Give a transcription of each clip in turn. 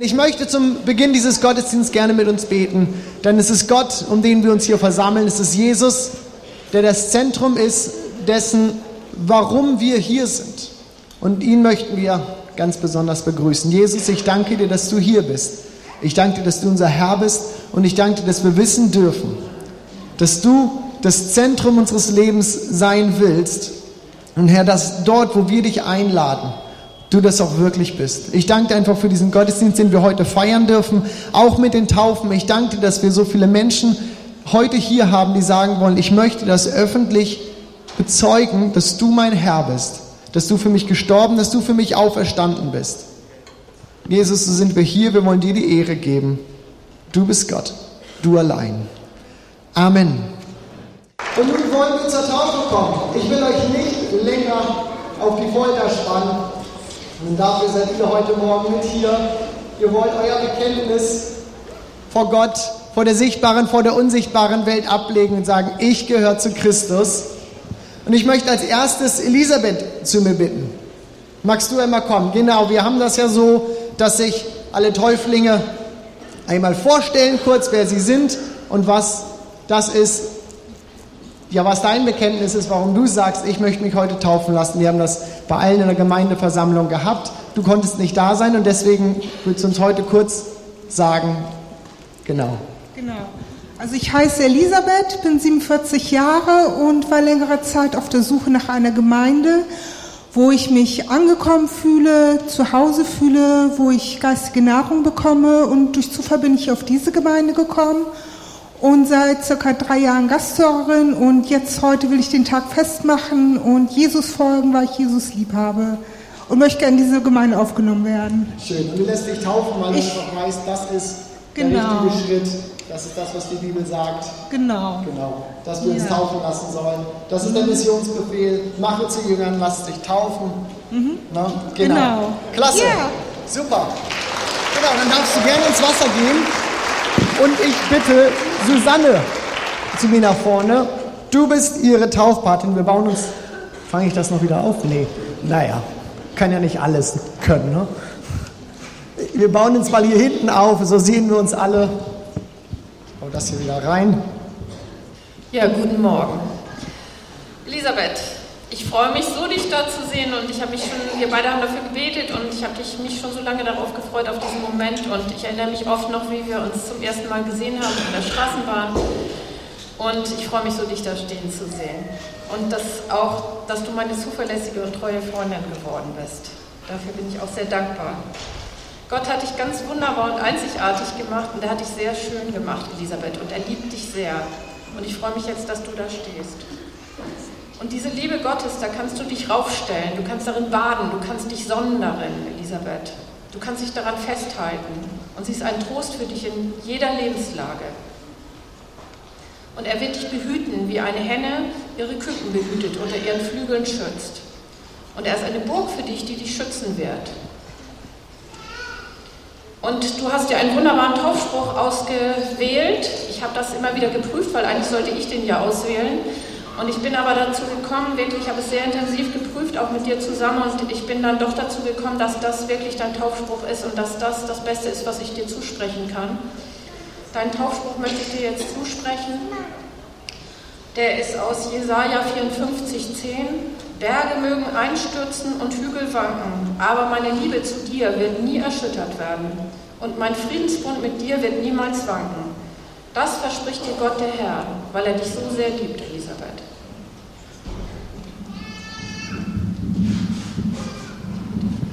Ich möchte zum Beginn dieses Gottesdienstes gerne mit uns beten, denn es ist Gott, um den wir uns hier versammeln. Es ist Jesus, der das Zentrum ist dessen, warum wir hier sind. Und ihn möchten wir ganz besonders begrüßen. Jesus, ich danke dir, dass du hier bist. Ich danke dir, dass du unser Herr bist und ich danke dir, dass wir wissen dürfen, dass du das Zentrum unseres Lebens sein willst. Und Herr, dass dort, wo wir dich einladen, du das auch wirklich bist. Ich danke dir einfach für diesen Gottesdienst, den wir heute feiern dürfen, auch mit den Taufen. Ich danke dir, dass wir so viele Menschen heute hier haben, die sagen wollen, ich möchte das öffentlich bezeugen, dass du mein Herr bist, dass du für mich gestorben, dass du für mich auferstanden bist. Jesus, so sind wir hier, wir wollen dir die Ehre geben. Du bist Gott, du allein. Amen. Und nun wollen wir zur Taufe kommen. Ich will euch nicht länger auf die Folter spannen. Und dafür seid ihr heute Morgen mit hier. Ihr wollt euer Bekenntnis vor Gott, vor der sichtbaren, vor der unsichtbaren Welt ablegen und sagen, ich gehöre zu Christus. Und ich möchte als erstes Elisabeth zu mir bitten. Magst du einmal kommen? Genau, wir haben das ja so, dass sich alle Täuflinge einmal vorstellen, kurz wer sie sind und was das ist, ja, was dein Bekenntnis ist, warum du sagst, ich möchte mich heute taufen lassen. Wir haben das bei allen in der Gemeindeversammlung gehabt. Du konntest nicht da sein und deswegen willst du uns heute kurz sagen, genau. Genau. Also ich heiße Elisabeth, bin 47 Jahre und war längere Zeit auf der Suche nach einer Gemeinde, wo ich mich angekommen fühle, zu Hause fühle, wo ich geistige Nahrung bekomme und durch Zufall bin ich auf diese Gemeinde gekommen und seit circa drei Jahren Gasthörerin und jetzt heute will ich den Tag festmachen und Jesus folgen, weil ich Jesus lieb habe und möchte gerne in diese Gemeinde aufgenommen werden. Schön. Und du lässt dich taufen, weil ich, du einfach weißt, das ist genau. der richtige Schritt. Das ist das, was die Bibel sagt. Genau. Genau. Dass wir ja. uns taufen lassen sollen. Das ist der Missionsbefehl. Mache zu Jüngern, lass dich taufen. Mhm. Na, genau. genau. Klasse. Yeah. Super. Genau, dann darfst du gerne ins Wasser gehen. Und ich bitte Susanne zu mir nach vorne. Du bist ihre Taufpatin. Wir bauen uns. Fange ich das noch wieder auf? Nee. Naja, kann ja nicht alles können. Ne? Wir bauen uns mal hier hinten auf, so sehen wir uns alle. Ich baue das hier wieder rein. Ja, guten Morgen. Elisabeth, ich freue mich so, dich da zu sehen und ich habe mich schon, wir beide haben dafür gebetet und ich habe mich schon so lange darauf gefreut, auf diesen Moment und ich erinnere mich oft noch, wie wir uns zum ersten Mal gesehen haben in der Straßenbahn und ich freue mich so, dich da stehen zu sehen und dass auch, dass du meine zuverlässige und treue Freundin geworden bist. Dafür bin ich auch sehr dankbar. Gott hat dich ganz wunderbar und einzigartig gemacht und er hat dich sehr schön gemacht, Elisabeth, und er liebt dich sehr. Und ich freue mich jetzt, dass du da stehst. Und diese Liebe Gottes, da kannst du dich raufstellen, du kannst darin baden, du kannst dich sonnen darin, Elisabeth. Du kannst dich daran festhalten. Und sie ist ein Trost für dich in jeder Lebenslage. Und er wird dich behüten, wie eine Henne ihre Küken behütet, unter ihren Flügeln schützt. Und er ist eine Burg für dich, die dich schützen wird. Und du hast dir einen wunderbaren Taufspruch ausgewählt. Ich habe das immer wieder geprüft, weil eigentlich sollte ich den ja auswählen. Und ich bin aber dazu gekommen, wirklich, ich habe es sehr intensiv geprüft, auch mit dir zusammen, und ich bin dann doch dazu gekommen, dass das wirklich dein Taufspruch ist und dass das das Beste ist, was ich dir zusprechen kann. Deinen Taufspruch möchte ich dir jetzt zusprechen. Der ist aus Jesaja 54, 10. Berge mögen einstürzen und Hügel wanken, aber meine Liebe zu dir wird nie erschüttert werden und mein Friedensbund mit dir wird niemals wanken. Das verspricht dir Gott der Herr, weil er dich so sehr liebt, Elisabeth.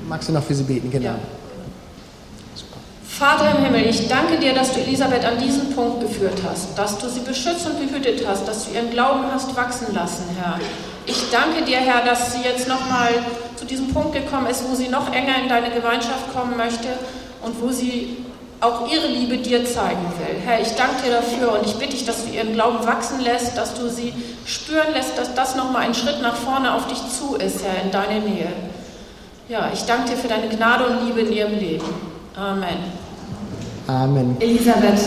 Magst du noch für sie beten? Genau. Ja. Vater im Himmel, ich danke dir, dass du Elisabeth an diesen Punkt geführt hast, dass du sie beschützt und behütet hast, dass du ihren Glauben hast wachsen lassen, Herr. Ich danke dir, Herr, dass sie jetzt nochmal zu diesem Punkt gekommen ist, wo sie noch enger in deine Gemeinschaft kommen möchte und wo sie auch ihre Liebe dir zeigen will. Herr, ich danke dir dafür und ich bitte dich, dass du ihren Glauben wachsen lässt, dass du sie spüren lässt, dass das nochmal ein Schritt nach vorne auf dich zu ist, Herr, in deine Nähe. Ja, ich danke dir für deine Gnade und Liebe in ihrem Leben. Amen. Amen. Elisabeth,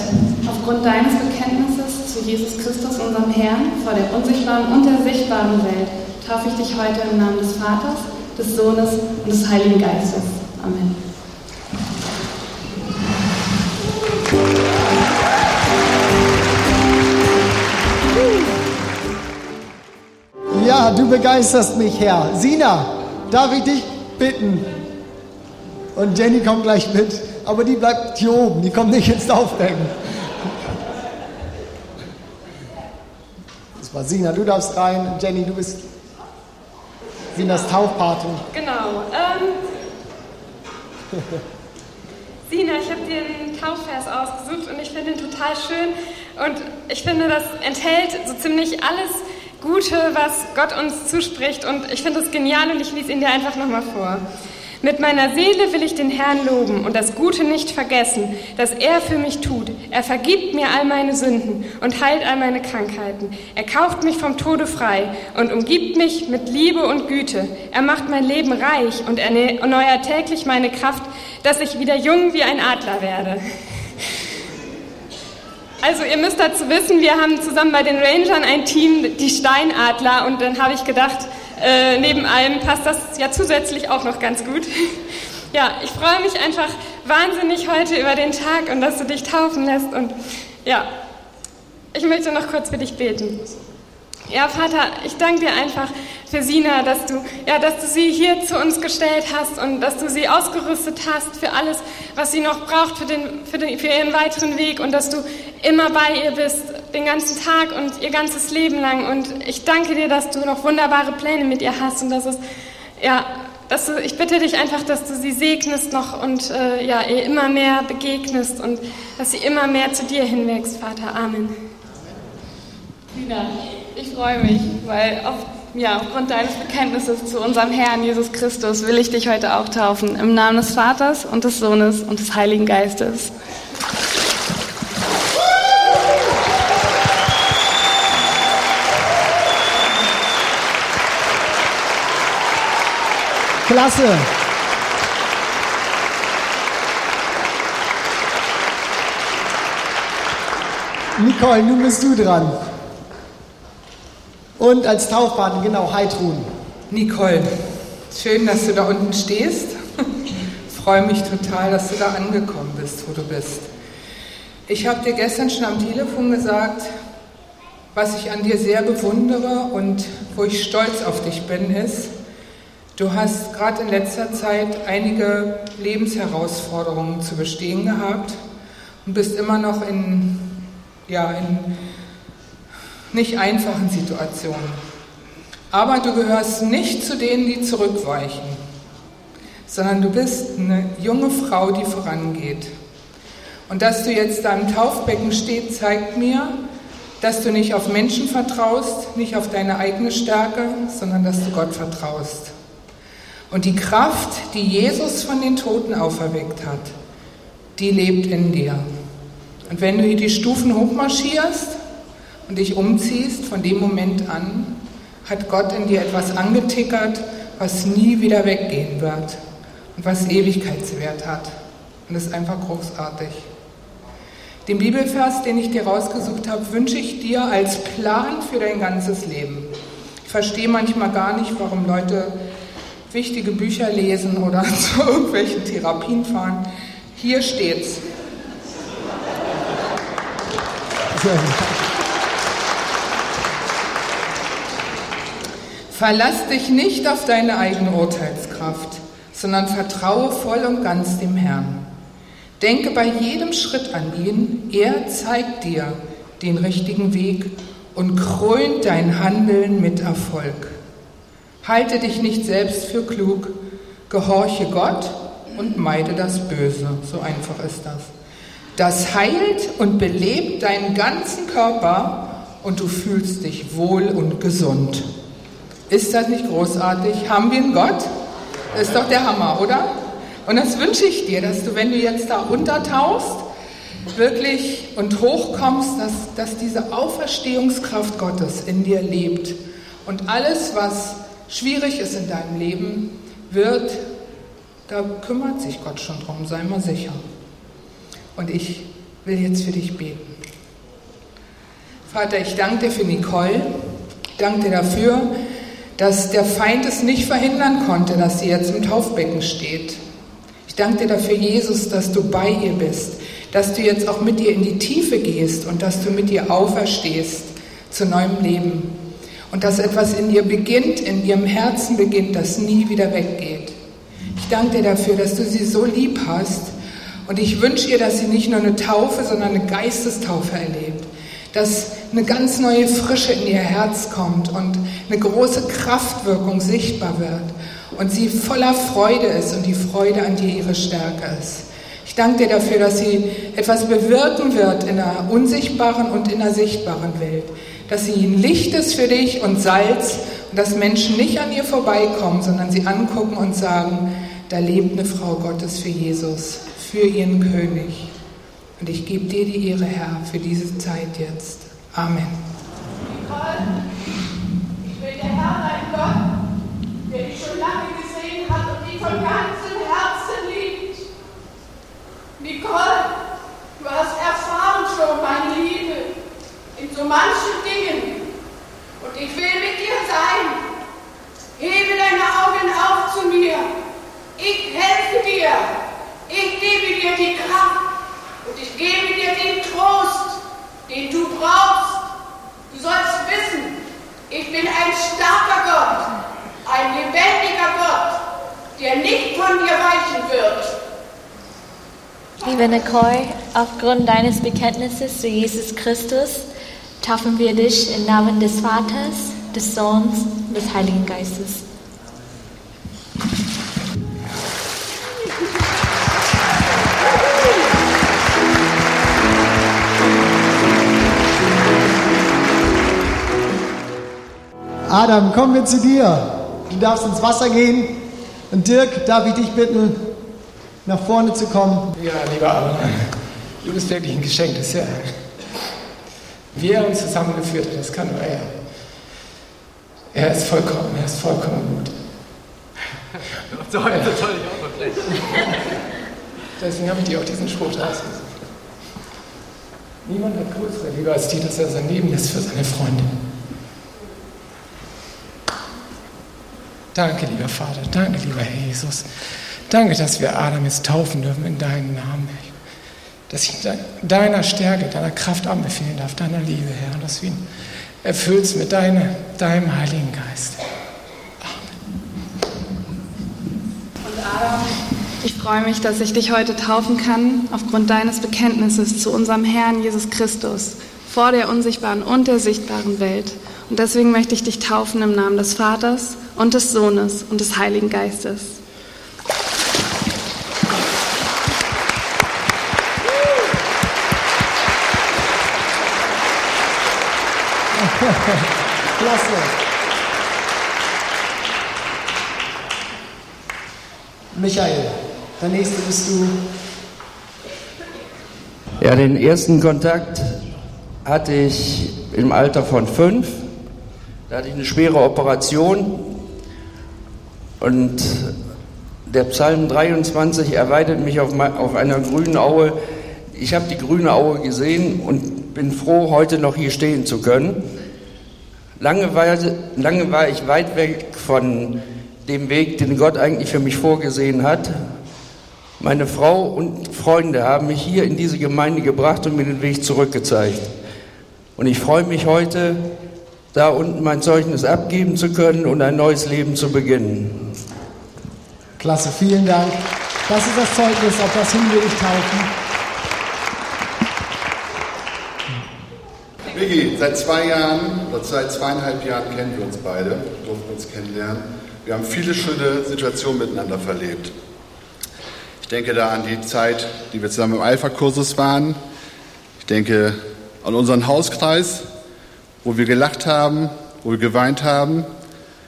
aufgrund deines Bekenntnisses zu Jesus Christus, unserem Herrn, vor der unsichtbaren und der sichtbaren Welt, taufe ich dich heute im Namen des Vaters, des Sohnes und des Heiligen Geistes. Amen. Ja, du begeisterst mich, Herr. Sina, darf ich dich bitten? Und Jenny kommt gleich mit, aber die bleibt hier oben, die kommt nicht ins Taufbecken. Das war Sina, du darfst rein. Jenny, du bist Sinas Taufpatin. Genau. Ähm, Sina, ich habe dir einen Taufvers ausgesucht und ich finde ihn total schön. Und ich finde, das enthält so ziemlich alles Gute, was Gott uns zuspricht. Und ich finde es genial und ich lese ihn dir einfach nochmal vor. Mit meiner Seele will ich den Herrn loben und das Gute nicht vergessen, das er für mich tut. Er vergibt mir all meine Sünden und heilt all meine Krankheiten. Er kauft mich vom Tode frei und umgibt mich mit Liebe und Güte. Er macht mein Leben reich und erneuert täglich meine Kraft, dass ich wieder jung wie ein Adler werde. Also ihr müsst dazu wissen, wir haben zusammen bei den Rangern ein Team, die Steinadler, und dann habe ich gedacht, äh, neben allem passt das ja zusätzlich auch noch ganz gut. Ja, ich freue mich einfach wahnsinnig heute über den Tag und dass du dich taufen lässt. Und ja, ich möchte noch kurz für dich beten. Ja, Vater, ich danke dir einfach für Sina, dass du, ja, dass du sie hier zu uns gestellt hast und dass du sie ausgerüstet hast für alles, was sie noch braucht für, den, für, den, für ihren weiteren Weg und dass du immer bei ihr bist, den ganzen Tag und ihr ganzes Leben lang. Und ich danke dir, dass du noch wunderbare Pläne mit ihr hast und dass es, ja, dass du, ich bitte dich einfach, dass du sie segnest noch und äh, ja, ihr immer mehr begegnest und dass sie immer mehr zu dir hinwächst, Vater. Amen. Sina. Ich freue mich, weil auf, ja, aufgrund deines Bekenntnisses zu unserem Herrn Jesus Christus will ich dich heute auch taufen. Im Namen des Vaters und des Sohnes und des Heiligen Geistes. Klasse. Nicole, nun bist du dran. Und als Taufpatin, genau, Heidrun. Nicole, schön, dass du da unten stehst. Ich freue mich total, dass du da angekommen bist, wo du bist. Ich habe dir gestern schon am Telefon gesagt, was ich an dir sehr bewundere und wo ich stolz auf dich bin, ist, du hast gerade in letzter Zeit einige Lebensherausforderungen zu bestehen gehabt und bist immer noch in, ja, in nicht einfachen Situationen. Aber du gehörst nicht zu denen, die zurückweichen, sondern du bist eine junge Frau, die vorangeht. Und dass du jetzt da im Taufbecken stehst, zeigt mir, dass du nicht auf Menschen vertraust, nicht auf deine eigene Stärke, sondern dass du Gott vertraust. Und die Kraft, die Jesus von den Toten auferweckt hat, die lebt in dir. Und wenn du hier die Stufen hochmarschierst, und dich umziehst, von dem Moment an hat Gott in dir etwas angetickert, was nie wieder weggehen wird und was Ewigkeitswert hat. Und das ist einfach großartig. Den Bibelvers, den ich dir rausgesucht habe, wünsche ich dir als Plan für dein ganzes Leben. Ich verstehe manchmal gar nicht, warum Leute wichtige Bücher lesen oder zu irgendwelchen Therapien fahren. Hier steht's. Sehr gut. Verlass dich nicht auf deine eigene Urteilskraft, sondern vertraue voll und ganz dem Herrn. Denke bei jedem Schritt an ihn, er zeigt dir den richtigen Weg und krönt dein Handeln mit Erfolg. Halte dich nicht selbst für klug, gehorche Gott und meide das Böse. So einfach ist das. Das heilt und belebt deinen ganzen Körper und du fühlst dich wohl und gesund. Ist das nicht großartig? Haben wir einen Gott? Das ist doch der Hammer, oder? Und das wünsche ich dir, dass du, wenn du jetzt da untertauchst, wirklich und hochkommst, dass, dass diese Auferstehungskraft Gottes in dir lebt. Und alles, was schwierig ist in deinem Leben, wird, da kümmert sich Gott schon drum, sei mal sicher. Und ich will jetzt für dich beten. Vater, ich danke dir für Nicole, ich danke dir dafür, dass der Feind es nicht verhindern konnte, dass sie jetzt im Taufbecken steht. Ich danke dir dafür, Jesus, dass du bei ihr bist, dass du jetzt auch mit ihr in die Tiefe gehst und dass du mit ihr auferstehst zu neuem Leben. und dass etwas in ihr beginnt, in ihrem Herzen beginnt, das nie wieder weggeht. Ich danke dir dafür, dass du sie so lieb hast und ich wünsche ihr, dass sie nicht nur eine Taufe, sondern eine Geistestaufe erlebt, dass eine ganz neue Frische in ihr Herz kommt und eine große Kraftwirkung sichtbar wird und sie voller Freude ist und die Freude an dir ihre Stärke ist. Ich danke dir dafür, dass sie etwas bewirken wird in der unsichtbaren und in der sichtbaren Welt. Dass sie ein Licht ist für dich und Salz und dass Menschen nicht an ihr vorbeikommen, sondern sie angucken und sagen, da lebt eine Frau Gottes für Jesus, für ihren König. Und ich gebe dir die Ehre, Herr, für diese Zeit jetzt. Amen. Nicole, ich bin der Herr, dein Gott, der dich schon lange gesehen hat und dich von ganzem Herzen liebt. Nicole, du hast erfahren schon meine Liebe in so manchen Dingen. Und ich will mit dir sein. Hebe deine Augen auf zu mir. Ich helfe dir. Ich gebe dir die Kraft. Und ich gebe dir den Trost, den du brauchst. Du sollst wissen, ich bin ein starker Gott, ein lebendiger Gott, der nicht von dir weichen wird. Nicole, aufgrund deines Bekenntnisses zu Jesus Christus taufen wir dich im Namen des Vaters, des Sohns des Heiligen Geistes. Adam, kommen wir zu dir. Du darfst ins Wasser gehen. Und Dirk, darf ich dich bitten, nach vorne zu kommen? Ja, lieber Adam, du bist wirklich ein Geschenk des Herrn. Wie er uns zusammengeführt hat, das kann nur er. Er ist vollkommen, er ist vollkommen gut. So, jetzt soll ich auch. Deswegen habe ich dir auch diesen Spruch ausgesucht. Niemand hat größere Liebe als die, dass er sein Leben lässt für seine Freunde. Danke, lieber Vater. Danke, lieber Herr Jesus. Danke, dass wir Adam jetzt taufen dürfen in deinen Namen, Herr. Dass ich deiner Stärke, deiner Kraft anbefehlen darf, deiner Liebe, Herr. Und dass du ihn erfüllst mit deiner, deinem Heiligen Geist. Und Adam, ich freue mich, dass ich dich heute taufen kann, aufgrund deines Bekenntnisses zu unserem Herrn Jesus Christus, vor der unsichtbaren und der sichtbaren Welt. Und deswegen möchte ich dich taufen im Namen des Vaters und des Sohnes und des Heiligen Geistes. Klasse. Michael, der nächste bist du. Ja, den ersten Kontakt hatte ich im Alter von fünf. Da hatte ich eine schwere Operation und der Psalm 23 erweitert mich auf, auf einer grünen Aue. Ich habe die grüne Aue gesehen und bin froh, heute noch hier stehen zu können. Lange war, lange war ich weit weg von dem Weg, den Gott eigentlich für mich vorgesehen hat. Meine Frau und Freunde haben mich hier in diese Gemeinde gebracht und mir den Weg zurückgezeigt. Und ich freue mich heute, da unten mein Zeugnis abgeben zu können und ein neues Leben zu beginnen. Klasse, vielen Dank. Das ist das Zeugnis, auf das hin will ich taufen. Migi, seit zwei Jahren oder seit zweieinhalb Jahren kennen wir uns beide, durften uns kennenlernen. Wir haben viele schöne Situationen miteinander verlebt. Ich denke da an die Zeit, die wir zusammen im Alpha-Kursus waren. Ich denke an unseren Hauskreis, wo wir gelacht haben, wo wir geweint haben.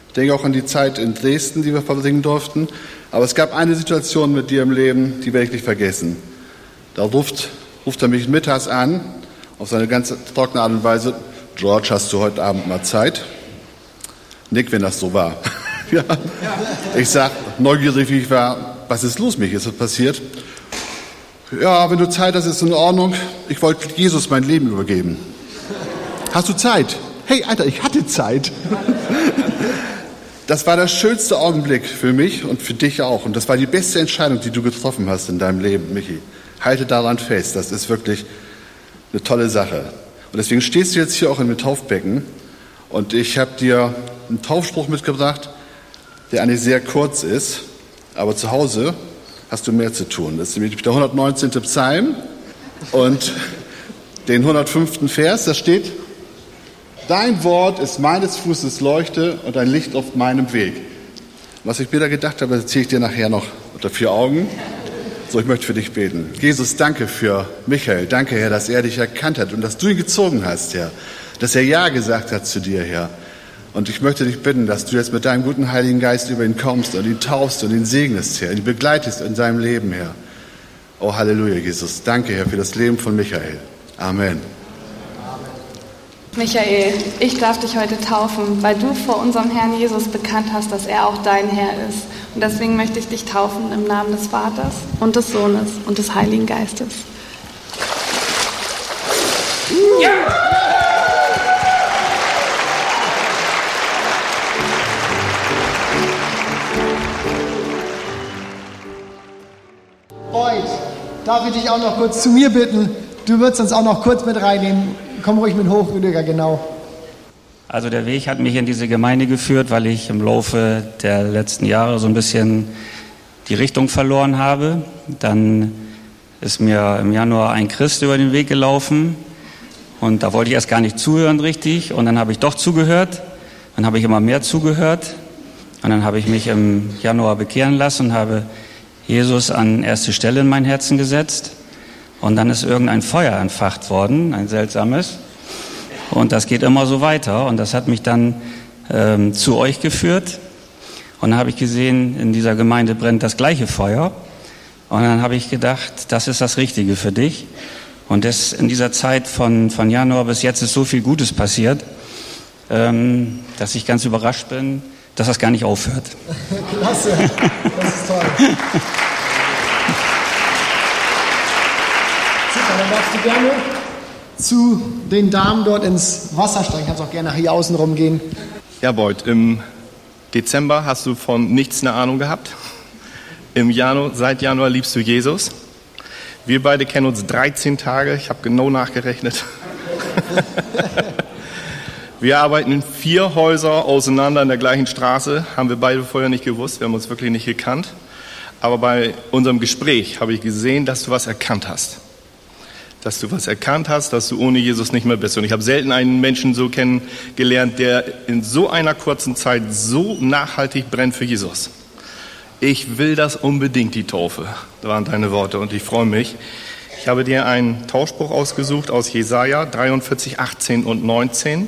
Ich denke auch an die Zeit in Dresden, die wir verbringen durften. Aber es gab eine Situation mit dir im Leben, die werde ich nicht vergessen. Da ruft, ruft er mich mittags an auf seine ganz trockene Art und Weise, George, hast du heute Abend mal Zeit? Nick, wenn das so war. ja. Ich sag, neugierig wie ich war, was ist los, mich? Ist was passiert? Ja, wenn du Zeit hast, ist in Ordnung. Ich wollte Jesus mein Leben übergeben. Hast du Zeit? Hey, Alter, ich hatte Zeit. Das war der schönste Augenblick für mich und für dich auch. Und das war die beste Entscheidung, die du getroffen hast in deinem Leben, Michi. Halte daran fest. Das ist wirklich eine tolle Sache. Und deswegen stehst du jetzt hier auch in dem Taufbecken Und ich habe dir einen Taufspruch mitgebracht, der eigentlich sehr kurz ist, aber zu Hause hast du mehr zu tun. Das ist nämlich der 119. Psalm und den 105. Vers, da steht, Dein Wort ist meines Fußes Leuchte und ein Licht auf meinem Weg. Was ich mir da gedacht habe, erzähle ich dir nachher noch unter vier Augen. So, ich möchte für dich beten. Jesus, danke für Michael. Danke, Herr, dass er dich erkannt hat und dass du ihn gezogen hast, Herr. Dass er Ja gesagt hat zu dir, Herr. Und ich möchte dich bitten, dass du jetzt mit deinem guten Heiligen Geist über ihn kommst und ihn taufst und ihn segnest, Herr, ihn begleitest in seinem Leben, Herr. Oh, Halleluja, Jesus. Danke, Herr, für das Leben von Michael. Amen. Michael, ich darf dich heute taufen, weil du vor unserem Herrn Jesus bekannt hast, dass er auch dein Herr ist. Und deswegen möchte ich dich taufen im Namen des Vaters und des Sohnes und des Heiligen Geistes. Ja! Boyd, darf ich dich auch noch kurz zu mir bitten? Du würdest uns auch noch kurz mit reinnehmen. Komm ruhig mit hoch, Rüdiger, genau. Also der Weg hat mich in diese Gemeinde geführt, weil ich im Laufe der letzten Jahre so ein bisschen die Richtung verloren habe. Dann ist mir im Januar ein Christ über den Weg gelaufen und da wollte ich erst gar nicht zuhören richtig und dann habe ich doch zugehört. Dann habe ich immer mehr zugehört und dann habe ich mich im Januar bekehren lassen und habe Jesus an erste Stelle in mein Herzen gesetzt. Und dann ist irgendein Feuer entfacht worden, ein seltsames. Und das geht immer so weiter. Und das hat mich dann ähm, zu euch geführt. Und dann habe ich gesehen, in dieser Gemeinde brennt das gleiche Feuer. Und dann habe ich gedacht, das ist das Richtige für dich. Und das, in dieser Zeit von, von Januar bis jetzt ist so viel Gutes passiert, ähm, dass ich ganz überrascht bin, dass das gar nicht aufhört. Klasse, das ist toll. Super, dann darfst du gerne zu den Damen dort ins Wasser steigen. Kannst auch gerne hier außen rumgehen. Ja, Beut, im Dezember hast du von nichts eine Ahnung gehabt. Im Januar, seit Januar liebst du Jesus. Wir beide kennen uns 13 Tage. Ich habe genau nachgerechnet. Wir arbeiten in vier Häuser auseinander in der gleichen Straße. Haben wir beide vorher nicht gewusst. Wir haben uns wirklich nicht gekannt. Aber bei unserem Gespräch habe ich gesehen, dass du was erkannt hast. Dass du was erkannt hast, dass du ohne Jesus nicht mehr bist. Und ich habe selten einen Menschen so kennengelernt, der in so einer kurzen Zeit so nachhaltig brennt für Jesus. Ich will das unbedingt, die Taufe. Waren deine Worte und ich freue mich. Ich habe dir einen Tauschspruch ausgesucht aus Jesaja 43, 18 und 19.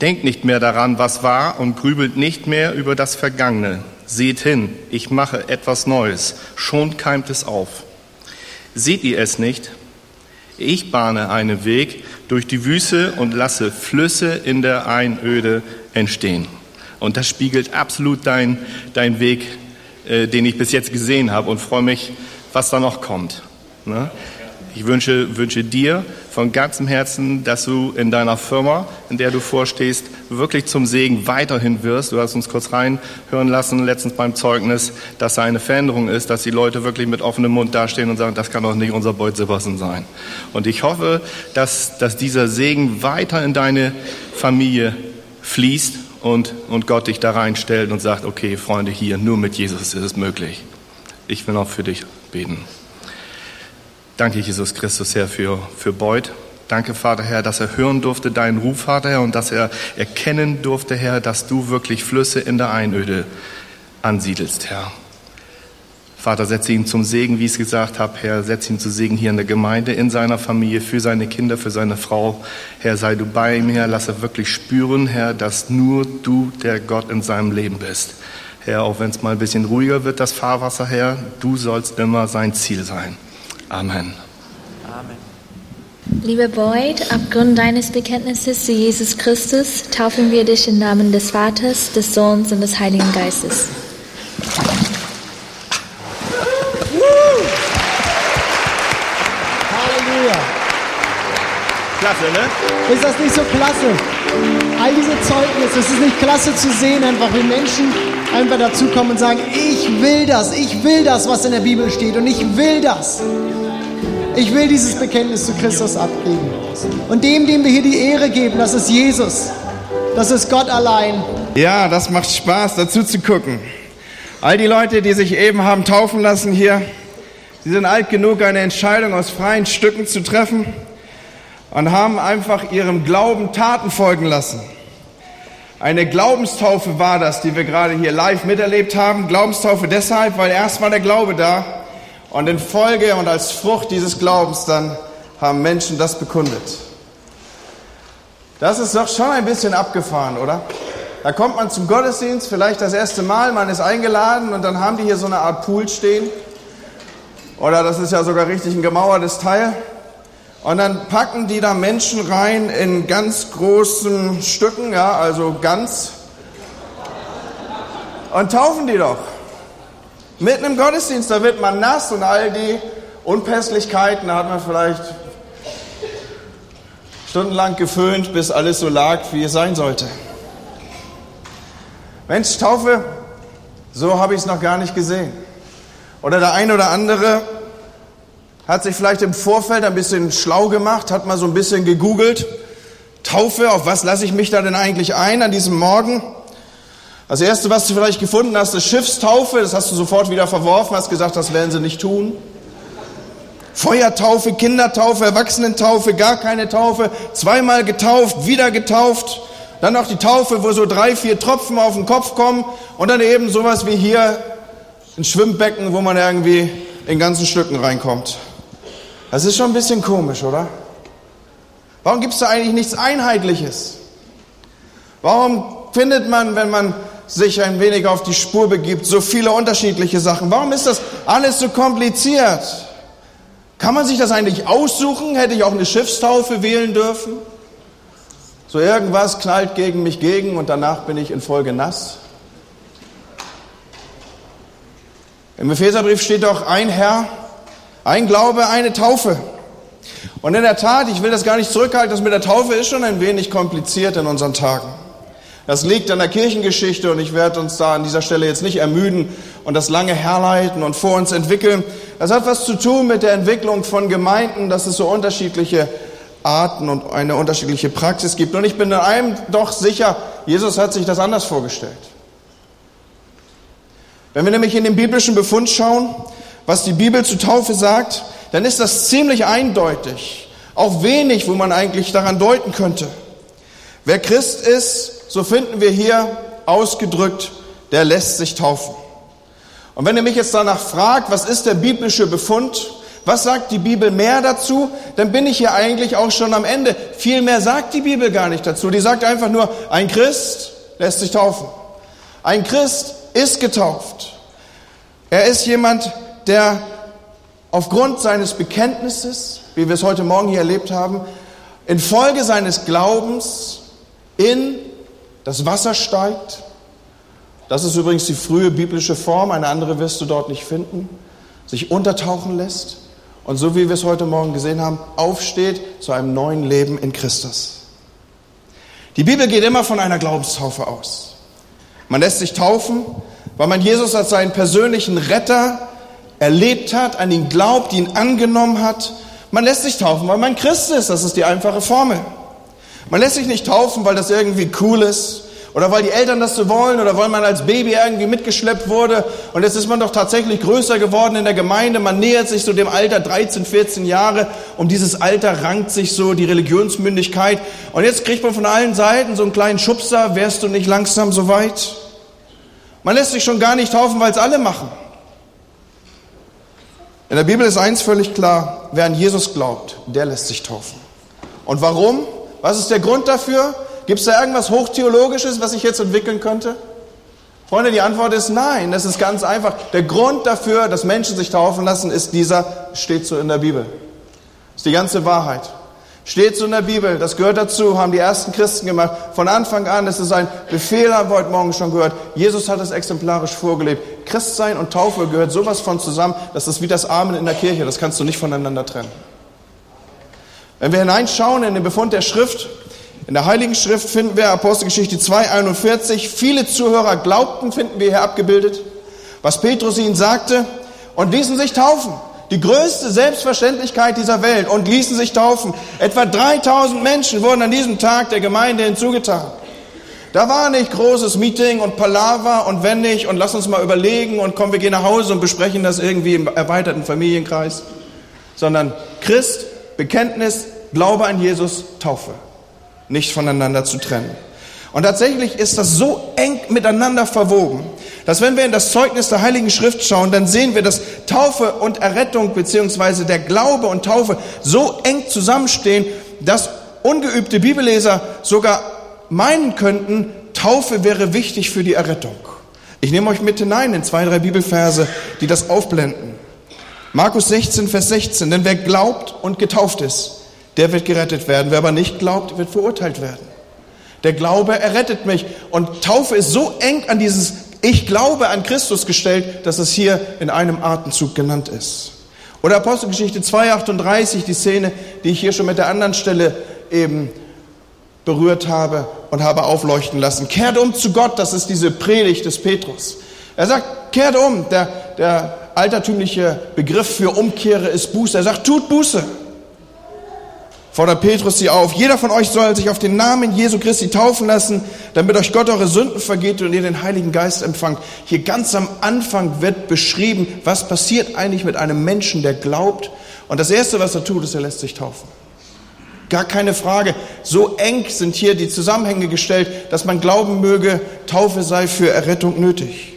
Denkt nicht mehr daran, was war und grübelt nicht mehr über das Vergangene. Seht hin, ich mache etwas Neues. Schon keimt es auf. Seht ihr es nicht? Ich bahne einen Weg durch die Wüste und lasse Flüsse in der Einöde entstehen. Und das spiegelt absolut dein, dein Weg, äh, den ich bis jetzt gesehen habe und freue mich, was da noch kommt. Ne? Ich wünsche, wünsche dir von ganzem Herzen, dass du in deiner Firma, in der du vorstehst, wirklich zum Segen weiterhin wirst. Du hast uns kurz reinhören lassen, letztens beim Zeugnis, dass da eine Veränderung ist, dass die Leute wirklich mit offenem Mund dastehen und sagen, das kann doch nicht unser Beut Sebastian sein. Und ich hoffe, dass, dass dieser Segen weiter in deine Familie fließt und, und Gott dich da reinstellt und sagt, okay, Freunde, hier, nur mit Jesus ist es möglich. Ich will auch für dich beten. Danke, Jesus Christus, Herr, für, für Beut. Danke, Vater, Herr, dass er hören durfte deinen Ruf, Vater, Herr, und dass er erkennen durfte, Herr, dass du wirklich Flüsse in der Einöde ansiedelst, Herr. Vater, setze ihn zum Segen, wie ich es gesagt habe, Herr, setze ihn zu Segen hier in der Gemeinde, in seiner Familie, für seine Kinder, für seine Frau. Herr, sei du bei ihm, Herr, lass er wirklich spüren, Herr, dass nur du der Gott in seinem Leben bist. Herr, auch wenn es mal ein bisschen ruhiger wird, das Fahrwasser, Herr, du sollst immer sein Ziel sein. Amen. Lieber Boyd, aufgrund deines Bekenntnisses zu Jesus Christus taufen wir dich im Namen des Vaters, des Sohns und des Heiligen Geistes. Halleluja. Klasse, ne? Ist das nicht so klasse? All diese Zeugnisse, es ist nicht klasse zu sehen, einfach wie Menschen einfach dazukommen und sagen, ich will das, ich will das, was in der Bibel steht und ich will das. Ich will dieses Bekenntnis zu Christus abgeben. Und dem, dem wir hier die Ehre geben, das ist Jesus. Das ist Gott allein. Ja, das macht Spaß, dazu zu gucken. All die Leute, die sich eben haben taufen lassen hier, sie sind alt genug, eine Entscheidung aus freien Stücken zu treffen und haben einfach ihrem Glauben Taten folgen lassen. Eine Glaubenstaufe war das, die wir gerade hier live miterlebt haben. Glaubenstaufe deshalb, weil erst war der Glaube da und in Folge und als Frucht dieses Glaubens dann haben Menschen das bekundet. Das ist doch schon ein bisschen abgefahren, oder? Da kommt man zum Gottesdienst, vielleicht das erste Mal, man ist eingeladen und dann haben die hier so eine Art Pool stehen. Oder das ist ja sogar richtig ein gemauertes Teil. Und dann packen die da Menschen rein in ganz großen Stücken, ja, also ganz. Und taufen die doch. Mitten im Gottesdienst, da wird man nass und all die Unpässlichkeiten, da hat man vielleicht stundenlang geföhnt, bis alles so lag, wie es sein sollte. Mensch, Taufe, so habe ich es noch gar nicht gesehen. Oder der ein oder andere hat sich vielleicht im Vorfeld ein bisschen schlau gemacht, hat mal so ein bisschen gegoogelt. Taufe, auf was lasse ich mich da denn eigentlich ein an diesem Morgen? Das erste, was du vielleicht gefunden hast, ist Schiffstaufe. Das hast du sofort wieder verworfen, hast gesagt, das werden sie nicht tun. Feuertaufe, Kindertaufe, Erwachsenentaufe, gar keine Taufe, zweimal getauft, wieder getauft. Dann noch die Taufe, wo so drei, vier Tropfen auf den Kopf kommen und dann eben sowas wie hier ein Schwimmbecken, wo man irgendwie in ganzen Stücken reinkommt. Das ist schon ein bisschen komisch, oder? Warum gibt es da eigentlich nichts Einheitliches? Warum findet man, wenn man sich ein wenig auf die Spur begibt, so viele unterschiedliche Sachen? Warum ist das alles so kompliziert? Kann man sich das eigentlich aussuchen? Hätte ich auch eine Schiffstaufe wählen dürfen? So irgendwas knallt gegen mich gegen und danach bin ich in Folge nass. Im Epheserbrief steht doch ein Herr, ein Glaube, eine Taufe. Und in der Tat, ich will das gar nicht zurückhalten, das mit der Taufe ist schon ein wenig kompliziert in unseren Tagen. Das liegt an der Kirchengeschichte und ich werde uns da an dieser Stelle jetzt nicht ermüden und das lange herleiten und vor uns entwickeln. Das hat was zu tun mit der Entwicklung von Gemeinden, dass es so unterschiedliche Arten und eine unterschiedliche Praxis gibt. Und ich bin in einem doch sicher, Jesus hat sich das anders vorgestellt. Wenn wir nämlich in den biblischen Befund schauen, was die Bibel zu Taufe sagt, dann ist das ziemlich eindeutig. Auch wenig, wo man eigentlich daran deuten könnte. Wer Christ ist, so finden wir hier ausgedrückt, der lässt sich taufen. Und wenn ihr mich jetzt danach fragt, was ist der biblische Befund, was sagt die Bibel mehr dazu, dann bin ich hier eigentlich auch schon am Ende. Viel mehr sagt die Bibel gar nicht dazu. Die sagt einfach nur, ein Christ lässt sich taufen. Ein Christ ist getauft. Er ist jemand, der aufgrund seines Bekenntnisses, wie wir es heute Morgen hier erlebt haben, infolge seines Glaubens in das Wasser steigt. Das ist übrigens die frühe biblische Form, eine andere wirst du dort nicht finden. Sich untertauchen lässt und so wie wir es heute Morgen gesehen haben, aufsteht zu einem neuen Leben in Christus. Die Bibel geht immer von einer Glaubenstaufe aus. Man lässt sich taufen, weil man Jesus als seinen persönlichen Retter erlebt hat, an ihn glaubt, ihn angenommen hat. Man lässt sich taufen, weil man Christ ist. Das ist die einfache Formel. Man lässt sich nicht taufen, weil das irgendwie cool ist oder weil die Eltern das so wollen oder weil man als Baby irgendwie mitgeschleppt wurde und jetzt ist man doch tatsächlich größer geworden in der Gemeinde. Man nähert sich so dem Alter 13, 14 Jahre. Um dieses Alter rankt sich so die Religionsmündigkeit und jetzt kriegt man von allen Seiten so einen kleinen Schubser. Wärst du nicht langsam so weit? Man lässt sich schon gar nicht taufen, weil es alle machen. In der Bibel ist eins völlig klar, wer an Jesus glaubt, der lässt sich taufen. Und warum? Was ist der Grund dafür? Gibt es da irgendwas Hochtheologisches, was ich jetzt entwickeln könnte? Freunde, die Antwort ist nein. Das ist ganz einfach. Der Grund dafür, dass Menschen sich taufen lassen, ist dieser, steht so in der Bibel. Das ist die ganze Wahrheit. Steht so in der Bibel, das gehört dazu, haben die ersten Christen gemacht. Von Anfang an, das ist ein Befehl, haben wir heute Morgen schon gehört. Jesus hat es exemplarisch vorgelebt. Christsein und Taufe gehört sowas von zusammen, das ist wie das Amen in der Kirche, das kannst du nicht voneinander trennen. Wenn wir hineinschauen in den Befund der Schrift, in der Heiligen Schrift finden wir Apostelgeschichte 2,41, viele Zuhörer glaubten, finden wir hier abgebildet, was Petrus ihnen sagte und ließen sich taufen. Die größte Selbstverständlichkeit dieser Welt und ließen sich taufen. Etwa 3000 Menschen wurden an diesem Tag der Gemeinde hinzugetan. Da war nicht großes Meeting und Palaver und wenn nicht und lass uns mal überlegen und komm, wir gehen nach Hause und besprechen das irgendwie im erweiterten Familienkreis, sondern Christ, Bekenntnis, Glaube an Jesus, Taufe. Nicht voneinander zu trennen. Und tatsächlich ist das so eng miteinander verwoben, dass wenn wir in das Zeugnis der Heiligen Schrift schauen, dann sehen wir, dass Taufe und Errettung beziehungsweise der Glaube und Taufe so eng zusammenstehen, dass ungeübte Bibelleser sogar meinen könnten, Taufe wäre wichtig für die Errettung. Ich nehme euch mit hinein in zwei, drei Bibelverse, die das aufblenden. Markus 16, Vers 16. Denn wer glaubt und getauft ist, der wird gerettet werden. Wer aber nicht glaubt, wird verurteilt werden. Der Glaube errettet mich. Und Taufe ist so eng an dieses Ich glaube an Christus gestellt, dass es hier in einem Atemzug genannt ist. Oder Apostelgeschichte 2,38, die Szene, die ich hier schon mit der anderen Stelle eben berührt habe und habe aufleuchten lassen. Kehrt um zu Gott, das ist diese Predigt des Petrus. Er sagt, kehrt um. Der, der altertümliche Begriff für Umkehre ist Buße. Er sagt, tut Buße fordert Petrus sie auf. Jeder von euch soll sich auf den Namen Jesu Christi taufen lassen, damit euch Gott eure Sünden vergeht und ihr den Heiligen Geist empfangt. Hier ganz am Anfang wird beschrieben, was passiert eigentlich mit einem Menschen, der glaubt. Und das Erste, was er tut, ist, er lässt sich taufen. Gar keine Frage. So eng sind hier die Zusammenhänge gestellt, dass man glauben möge, Taufe sei für Errettung nötig.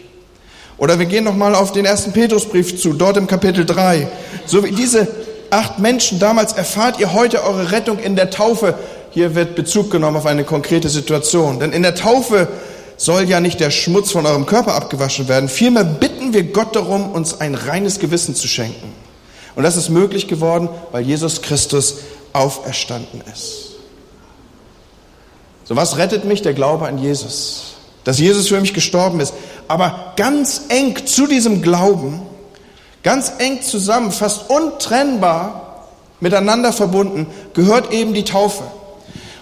Oder wir gehen nochmal auf den ersten Petrusbrief zu, dort im Kapitel 3. So wie diese acht Menschen damals erfahrt ihr heute eure Rettung in der Taufe. Hier wird Bezug genommen auf eine konkrete Situation. Denn in der Taufe soll ja nicht der Schmutz von eurem Körper abgewaschen werden. Vielmehr bitten wir Gott darum, uns ein reines Gewissen zu schenken. Und das ist möglich geworden, weil Jesus Christus auferstanden ist. So was rettet mich? Der Glaube an Jesus. Dass Jesus für mich gestorben ist. Aber ganz eng zu diesem Glauben Ganz eng zusammen, fast untrennbar miteinander verbunden, gehört eben die Taufe.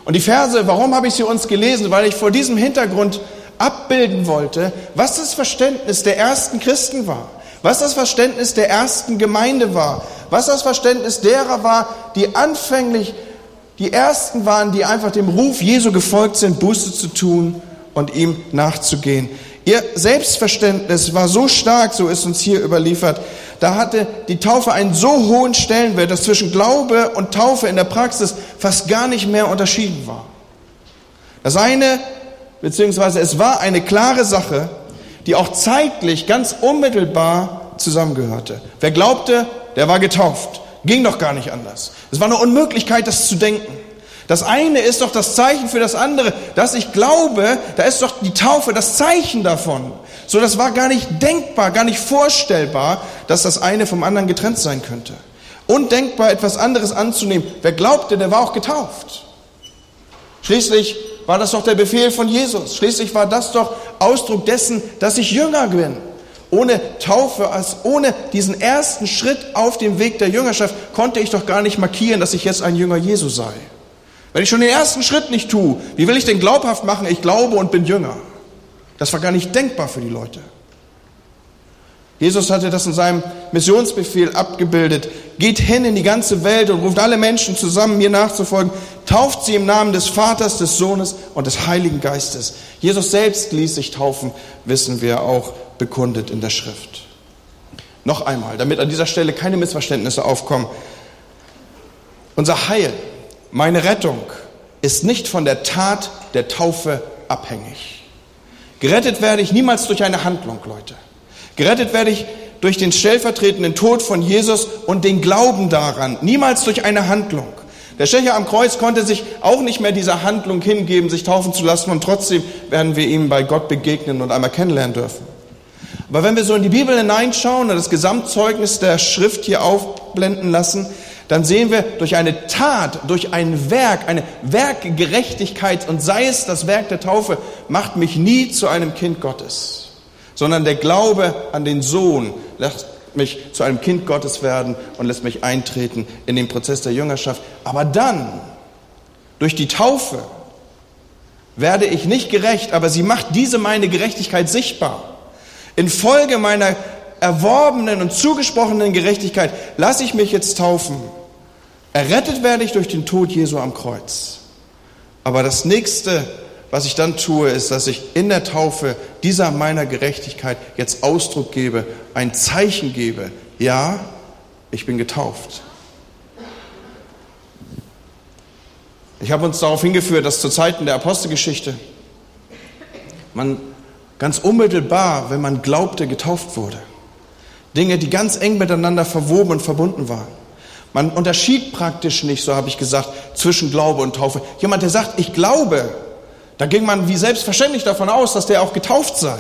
Und die Verse, warum habe ich sie uns gelesen? Weil ich vor diesem Hintergrund abbilden wollte, was das Verständnis der ersten Christen war, was das Verständnis der ersten Gemeinde war, was das Verständnis derer war, die anfänglich die ersten waren, die einfach dem Ruf Jesu gefolgt sind, Buße zu tun und ihm nachzugehen. Ihr Selbstverständnis war so stark, so ist uns hier überliefert, da hatte die Taufe einen so hohen Stellenwert, dass zwischen Glaube und Taufe in der Praxis fast gar nicht mehr unterschieden war. Das eine, beziehungsweise es war eine klare Sache, die auch zeitlich ganz unmittelbar zusammengehörte. Wer glaubte, der war getauft. Ging doch gar nicht anders. Es war eine Unmöglichkeit, das zu denken. Das eine ist doch das Zeichen für das andere. Dass ich glaube, da ist doch die Taufe das Zeichen davon. So, das war gar nicht denkbar, gar nicht vorstellbar, dass das eine vom anderen getrennt sein könnte. Undenkbar, etwas anderes anzunehmen. Wer glaubte, der war auch getauft. Schließlich war das doch der Befehl von Jesus. Schließlich war das doch Ausdruck dessen, dass ich Jünger bin. Ohne Taufe, als ohne diesen ersten Schritt auf dem Weg der Jüngerschaft konnte ich doch gar nicht markieren, dass ich jetzt ein Jünger Jesu sei. Wenn ich schon den ersten Schritt nicht tue, wie will ich denn glaubhaft machen, ich glaube und bin Jünger? Das war gar nicht denkbar für die Leute. Jesus hatte das in seinem Missionsbefehl abgebildet. Geht hin in die ganze Welt und ruft alle Menschen zusammen, mir nachzufolgen. Tauft sie im Namen des Vaters, des Sohnes und des Heiligen Geistes. Jesus selbst ließ sich taufen, wissen wir auch bekundet in der Schrift. Noch einmal, damit an dieser Stelle keine Missverständnisse aufkommen. Unser Heil meine Rettung ist nicht von der Tat der Taufe abhängig. Gerettet werde ich niemals durch eine Handlung, Leute. Gerettet werde ich durch den stellvertretenden Tod von Jesus und den Glauben daran, niemals durch eine Handlung. Der Schächer am Kreuz konnte sich auch nicht mehr dieser Handlung hingeben, sich taufen zu lassen und trotzdem werden wir ihm bei Gott begegnen und einmal kennenlernen dürfen. Aber wenn wir so in die Bibel hineinschauen und das Gesamtzeugnis der Schrift hier aufblenden lassen, dann sehen wir durch eine Tat, durch ein Werk, eine Werkgerechtigkeit und sei es das Werk der Taufe, macht mich nie zu einem Kind Gottes, sondern der Glaube an den Sohn lässt mich zu einem Kind Gottes werden und lässt mich eintreten in den Prozess der Jüngerschaft. Aber dann, durch die Taufe, werde ich nicht gerecht, aber sie macht diese meine Gerechtigkeit sichtbar. Infolge meiner erworbenen und zugesprochenen Gerechtigkeit lasse ich mich jetzt taufen Errettet werde ich durch den Tod Jesu am Kreuz. Aber das nächste, was ich dann tue, ist, dass ich in der Taufe dieser meiner Gerechtigkeit jetzt Ausdruck gebe, ein Zeichen gebe. Ja, ich bin getauft. Ich habe uns darauf hingeführt, dass zu Zeiten der Apostelgeschichte man ganz unmittelbar, wenn man glaubte, getauft wurde. Dinge, die ganz eng miteinander verwoben und verbunden waren. Man unterschied praktisch nicht, so habe ich gesagt, zwischen Glaube und Taufe. Jemand, der sagt, ich glaube, da ging man wie selbstverständlich davon aus, dass der auch getauft sei.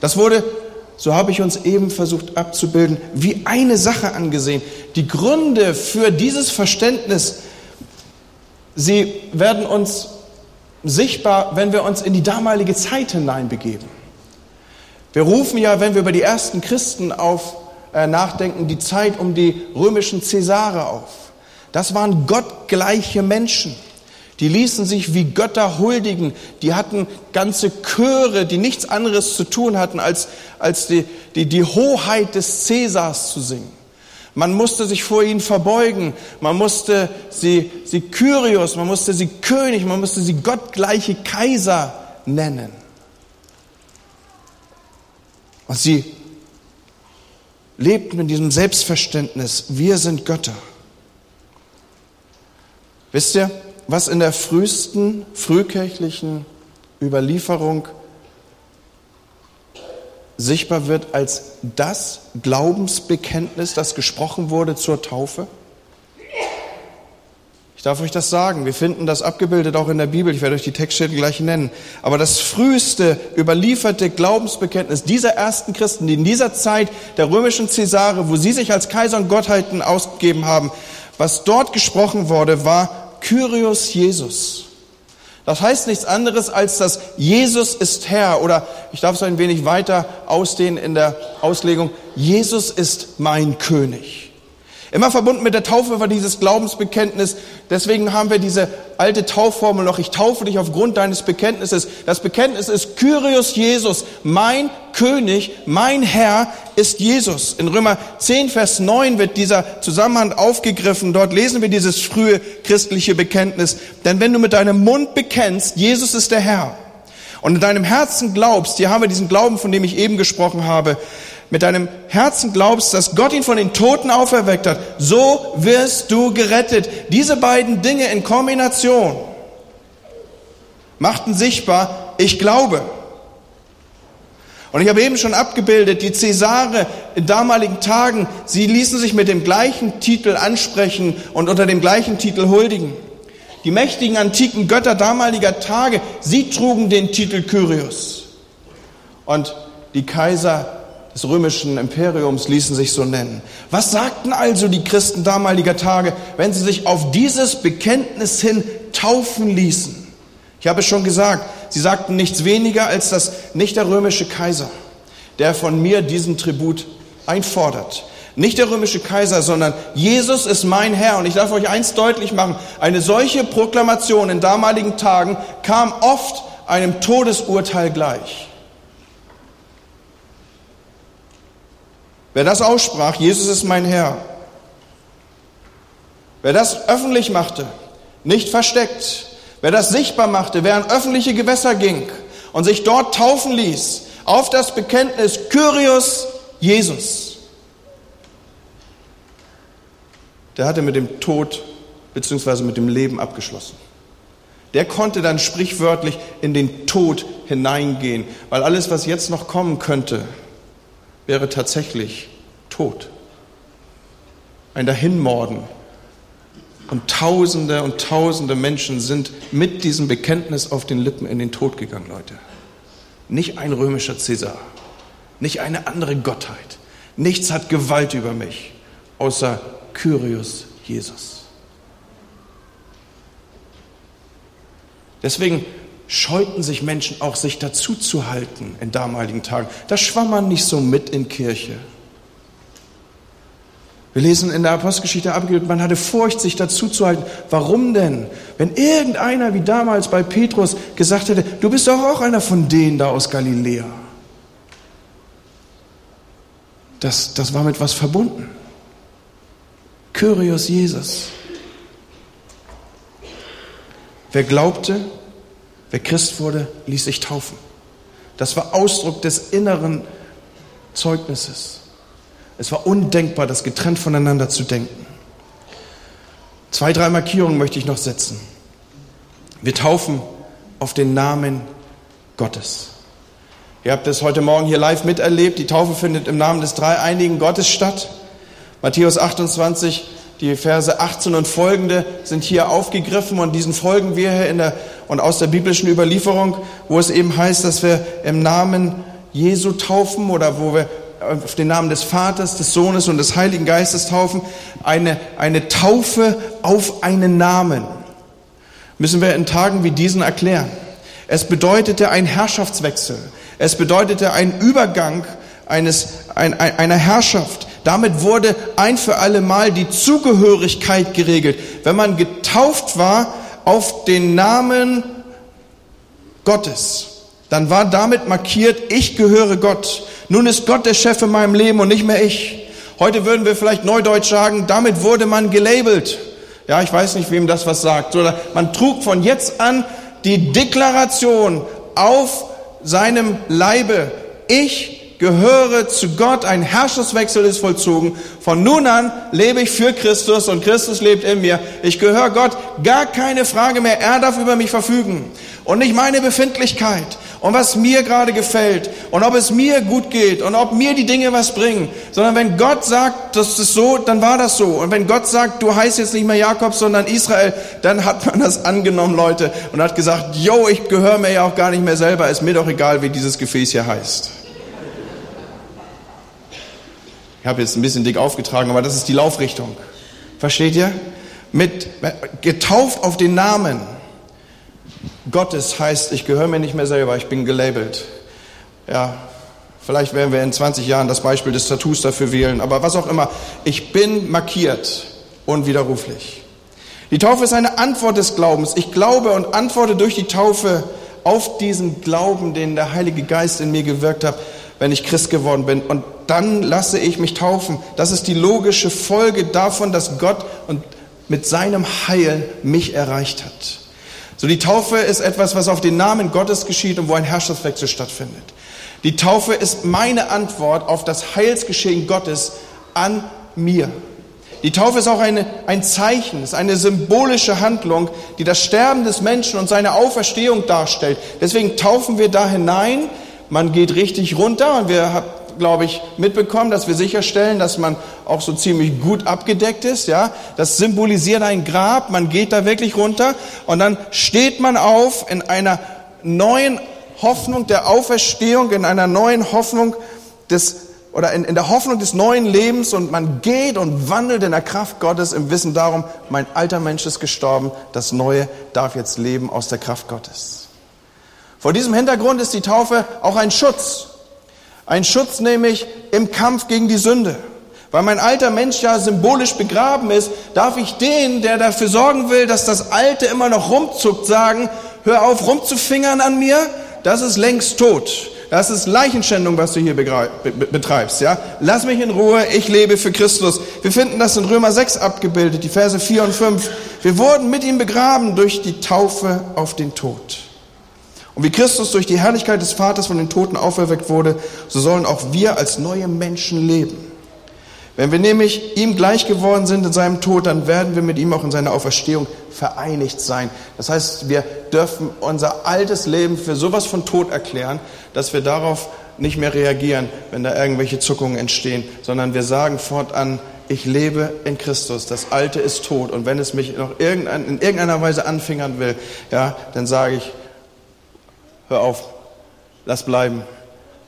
Das wurde, so habe ich uns eben versucht abzubilden, wie eine Sache angesehen. Die Gründe für dieses Verständnis, sie werden uns sichtbar, wenn wir uns in die damalige Zeit hineinbegeben. Wir rufen ja, wenn wir über die ersten Christen auf äh, nachdenken, die Zeit um die römischen Cäsare auf. Das waren gottgleiche Menschen. Die ließen sich wie Götter huldigen. Die hatten ganze Chöre, die nichts anderes zu tun hatten, als, als die, die, die Hoheit des Cäsars zu singen. Man musste sich vor ihnen verbeugen. Man musste sie, sie Kyrios, man musste sie König, man musste sie gottgleiche Kaiser nennen. Und sie lebten in diesem Selbstverständnis, wir sind Götter. Wisst ihr, was in der frühesten, frühkirchlichen Überlieferung sichtbar wird als das Glaubensbekenntnis, das gesprochen wurde zur Taufe? Ich darf euch das sagen. Wir finden das abgebildet auch in der Bibel. Ich werde euch die Textstelle gleich nennen. Aber das früheste überlieferte Glaubensbekenntnis dieser ersten Christen, die in dieser Zeit der römischen Cäsare, wo sie sich als Kaiser und Gottheiten ausgegeben haben, was dort gesprochen wurde, war Kyrios Jesus. Das heißt nichts anderes als, dass Jesus ist Herr oder ich darf es ein wenig weiter ausdehnen in der Auslegung, Jesus ist mein König. Immer verbunden mit der Taufe war dieses Glaubensbekenntnis. Deswegen haben wir diese alte Taufformel noch. Ich taufe dich aufgrund deines Bekenntnisses. Das Bekenntnis ist Kyrios Jesus. Mein König, mein Herr ist Jesus. In Römer 10, Vers 9 wird dieser Zusammenhang aufgegriffen. Dort lesen wir dieses frühe christliche Bekenntnis. Denn wenn du mit deinem Mund bekennst, Jesus ist der Herr, und in deinem Herzen glaubst, hier haben wir diesen Glauben, von dem ich eben gesprochen habe, mit deinem Herzen glaubst, dass Gott ihn von den Toten auferweckt hat, so wirst du gerettet. Diese beiden Dinge in Kombination machten sichtbar, ich glaube. Und ich habe eben schon abgebildet, die Cäsare in damaligen Tagen, sie ließen sich mit dem gleichen Titel ansprechen und unter dem gleichen Titel huldigen. Die mächtigen antiken Götter damaliger Tage, sie trugen den Titel Kyrios. Und die Kaiser des römischen Imperiums ließen sich so nennen. Was sagten also die Christen damaliger Tage, wenn sie sich auf dieses Bekenntnis hin taufen ließen? Ich habe es schon gesagt, sie sagten nichts weniger als dass nicht der römische Kaiser, der von mir diesen Tribut einfordert. Nicht der römische Kaiser, sondern Jesus ist mein Herr. Und ich darf euch eins deutlich machen. Eine solche Proklamation in damaligen Tagen kam oft einem Todesurteil gleich. Wer das aussprach, Jesus ist mein Herr, wer das öffentlich machte, nicht versteckt, wer das sichtbar machte, wer an öffentliche Gewässer ging und sich dort taufen ließ, auf das Bekenntnis Kyrios Jesus, der hatte mit dem Tod bzw. mit dem Leben abgeschlossen. Der konnte dann sprichwörtlich in den Tod hineingehen, weil alles, was jetzt noch kommen könnte, wäre tatsächlich Tod. Ein Dahinmorden. Und Tausende und Tausende Menschen sind mit diesem Bekenntnis auf den Lippen in den Tod gegangen, Leute. Nicht ein römischer Cäsar, nicht eine andere Gottheit. Nichts hat Gewalt über mich, außer Kyrios Jesus. Deswegen scheuten sich Menschen auch, sich dazu zu halten in damaligen Tagen. Da schwamm man nicht so mit in Kirche. Wir lesen in der Apostelgeschichte abgebildet, man hatte Furcht, sich dazu zu halten. Warum denn? Wenn irgendeiner wie damals bei Petrus gesagt hätte, du bist doch auch einer von denen da aus Galiläa. Das, das war mit was verbunden. Kyrios Jesus. Wer glaubte, Wer Christ wurde, ließ sich taufen. Das war Ausdruck des inneren Zeugnisses. Es war undenkbar, das getrennt voneinander zu denken. Zwei, drei Markierungen möchte ich noch setzen. Wir taufen auf den Namen Gottes. Ihr habt es heute Morgen hier live miterlebt. Die Taufe findet im Namen des dreieinigen Gottes statt. Matthäus 28, die Verse 18 und folgende sind hier aufgegriffen und diesen folgen wir hier in der, und aus der biblischen Überlieferung, wo es eben heißt, dass wir im Namen Jesu taufen oder wo wir auf den Namen des Vaters, des Sohnes und des Heiligen Geistes taufen. Eine, eine Taufe auf einen Namen. Müssen wir in Tagen wie diesen erklären. Es bedeutete ein Herrschaftswechsel. Es bedeutete ein Übergang eines, ein, einer Herrschaft. Damit wurde ein für alle Mal die Zugehörigkeit geregelt. Wenn man getauft war auf den Namen Gottes, dann war damit markiert, ich gehöre Gott. Nun ist Gott der Chef in meinem Leben und nicht mehr ich. Heute würden wir vielleicht neudeutsch sagen, damit wurde man gelabelt. Ja, ich weiß nicht, wem das was sagt. Oder man trug von jetzt an die Deklaration auf seinem Leibe, ich gehöre zu Gott, ein Herrschungswechsel ist vollzogen. Von nun an lebe ich für Christus und Christus lebt in mir. Ich gehöre Gott, gar keine Frage mehr. Er darf über mich verfügen. Und nicht meine Befindlichkeit und was mir gerade gefällt und ob es mir gut geht und ob mir die Dinge was bringen, sondern wenn Gott sagt, das ist so, dann war das so. Und wenn Gott sagt, du heißt jetzt nicht mehr Jakob, sondern Israel, dann hat man das angenommen, Leute, und hat gesagt, yo, ich gehöre mir ja auch gar nicht mehr selber, ist mir doch egal, wie dieses Gefäß hier heißt. Ich habe jetzt ein bisschen dick aufgetragen, aber das ist die Laufrichtung. Versteht ihr? Mit getauft auf den Namen Gottes heißt, ich gehöre mir nicht mehr selber, ich bin gelabelt. Ja, vielleicht werden wir in 20 Jahren das Beispiel des Tattoos dafür wählen, aber was auch immer, ich bin markiert, unwiderruflich. Die Taufe ist eine Antwort des Glaubens. Ich glaube und antworte durch die Taufe auf diesen Glauben, den der Heilige Geist in mir gewirkt hat wenn ich Christ geworden bin. Und dann lasse ich mich taufen. Das ist die logische Folge davon, dass Gott und mit seinem Heil mich erreicht hat. So die Taufe ist etwas, was auf den Namen Gottes geschieht und wo ein Herrschaftswechsel stattfindet. Die Taufe ist meine Antwort auf das Heilsgeschehen Gottes an mir. Die Taufe ist auch eine, ein Zeichen, ist eine symbolische Handlung, die das Sterben des Menschen und seine Auferstehung darstellt. Deswegen taufen wir da hinein, man geht richtig runter und wir haben, glaube ich, mitbekommen, dass wir sicherstellen, dass man auch so ziemlich gut abgedeckt ist. Ja, das symbolisiert ein Grab. Man geht da wirklich runter und dann steht man auf in einer neuen Hoffnung der Auferstehung, in einer neuen Hoffnung des oder in, in der Hoffnung des neuen Lebens und man geht und wandelt in der Kraft Gottes im Wissen darum, mein alter Mensch ist gestorben, das Neue darf jetzt leben aus der Kraft Gottes. Vor diesem Hintergrund ist die Taufe auch ein Schutz. Ein Schutz nämlich im Kampf gegen die Sünde. Weil mein alter Mensch ja symbolisch begraben ist, darf ich den, der dafür sorgen will, dass das Alte immer noch rumzuckt, sagen, hör auf rumzufingern an mir, das ist längst tot. Das ist Leichenschändung, was du hier betreibst, ja? Lass mich in Ruhe, ich lebe für Christus. Wir finden das in Römer 6 abgebildet, die Verse 4 und 5. Wir wurden mit ihm begraben durch die Taufe auf den Tod. Und wie Christus durch die Herrlichkeit des Vaters von den Toten auferweckt wurde, so sollen auch wir als neue Menschen leben. Wenn wir nämlich ihm gleich geworden sind in seinem Tod, dann werden wir mit ihm auch in seiner Auferstehung vereinigt sein. Das heißt, wir dürfen unser altes Leben für sowas von Tod erklären, dass wir darauf nicht mehr reagieren, wenn da irgendwelche Zuckungen entstehen, sondern wir sagen fortan, ich lebe in Christus, das Alte ist tot und wenn es mich noch in irgendeiner Weise anfingern will, ja, dann sage ich, hör auf, lass bleiben,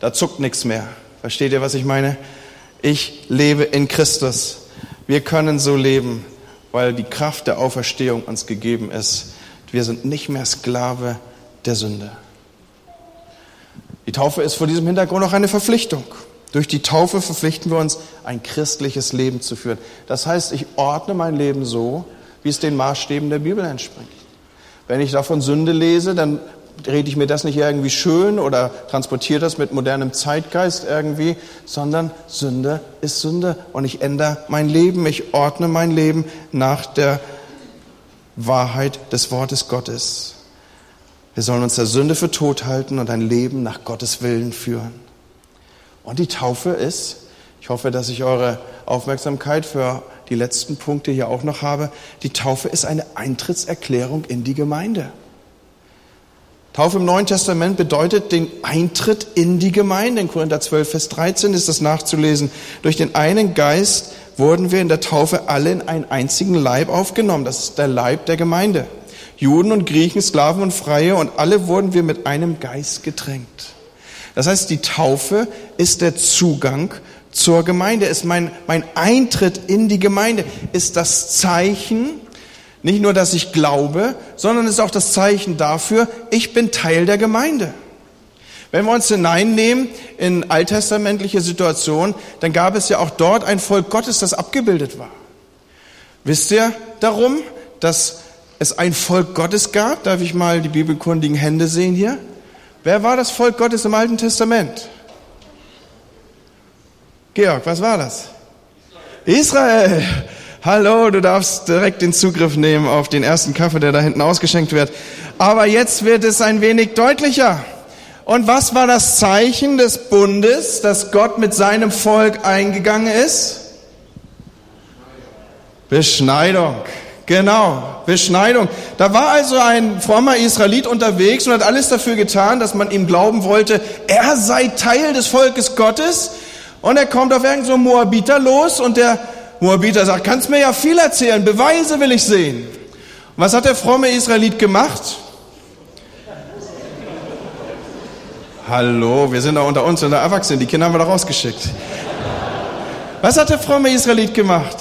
da zuckt nichts mehr. Versteht ihr, was ich meine? Ich lebe in Christus. Wir können so leben, weil die Kraft der Auferstehung uns gegeben ist. Wir sind nicht mehr Sklave der Sünde. Die Taufe ist vor diesem Hintergrund auch eine Verpflichtung. Durch die Taufe verpflichten wir uns, ein christliches Leben zu führen. Das heißt, ich ordne mein Leben so, wie es den Maßstäben der Bibel entspricht. Wenn ich davon Sünde lese, dann rede ich mir das nicht irgendwie schön oder transportiere das mit modernem Zeitgeist irgendwie, sondern Sünde ist Sünde und ich ändere mein Leben, ich ordne mein Leben nach der Wahrheit des Wortes Gottes. Wir sollen uns der Sünde für tot halten und ein Leben nach Gottes Willen führen. Und die Taufe ist, ich hoffe, dass ich eure Aufmerksamkeit für die letzten Punkte hier auch noch habe, die Taufe ist eine Eintrittserklärung in die Gemeinde. Taufe im Neuen Testament bedeutet den Eintritt in die Gemeinde. In Korinther 12, Vers 13 ist das nachzulesen. Durch den einen Geist wurden wir in der Taufe alle in einen einzigen Leib aufgenommen. Das ist der Leib der Gemeinde. Juden und Griechen, Sklaven und Freie und alle wurden wir mit einem Geist getränkt. Das heißt, die Taufe ist der Zugang zur Gemeinde, ist mein, mein Eintritt in die Gemeinde, ist das Zeichen, nicht nur, dass ich glaube, sondern ist auch das Zeichen dafür, ich bin Teil der Gemeinde. Wenn wir uns hineinnehmen in alttestamentliche Situationen, dann gab es ja auch dort ein Volk Gottes, das abgebildet war. Wisst ihr darum, dass es ein Volk Gottes gab? Darf ich mal die bibelkundigen Hände sehen hier? Wer war das Volk Gottes im Alten Testament? Georg, was war das? Israel. Hallo, du darfst direkt den Zugriff nehmen auf den ersten Kaffee, der da hinten ausgeschenkt wird. Aber jetzt wird es ein wenig deutlicher. Und was war das Zeichen des Bundes, dass Gott mit seinem Volk eingegangen ist? Beschneidung. Genau, Beschneidung. Da war also ein frommer Israelit unterwegs und hat alles dafür getan, dass man ihm glauben wollte, er sei Teil des Volkes Gottes. Und er kommt auf irgendeinen so Moabiter los und der Moabiter sagt, kannst mir ja viel erzählen, Beweise will ich sehen. Was hat der fromme Israelit gemacht? Hallo, wir sind da unter uns, sind da Erwachsene, die Kinder haben wir da rausgeschickt. Was hat der fromme Israelit gemacht?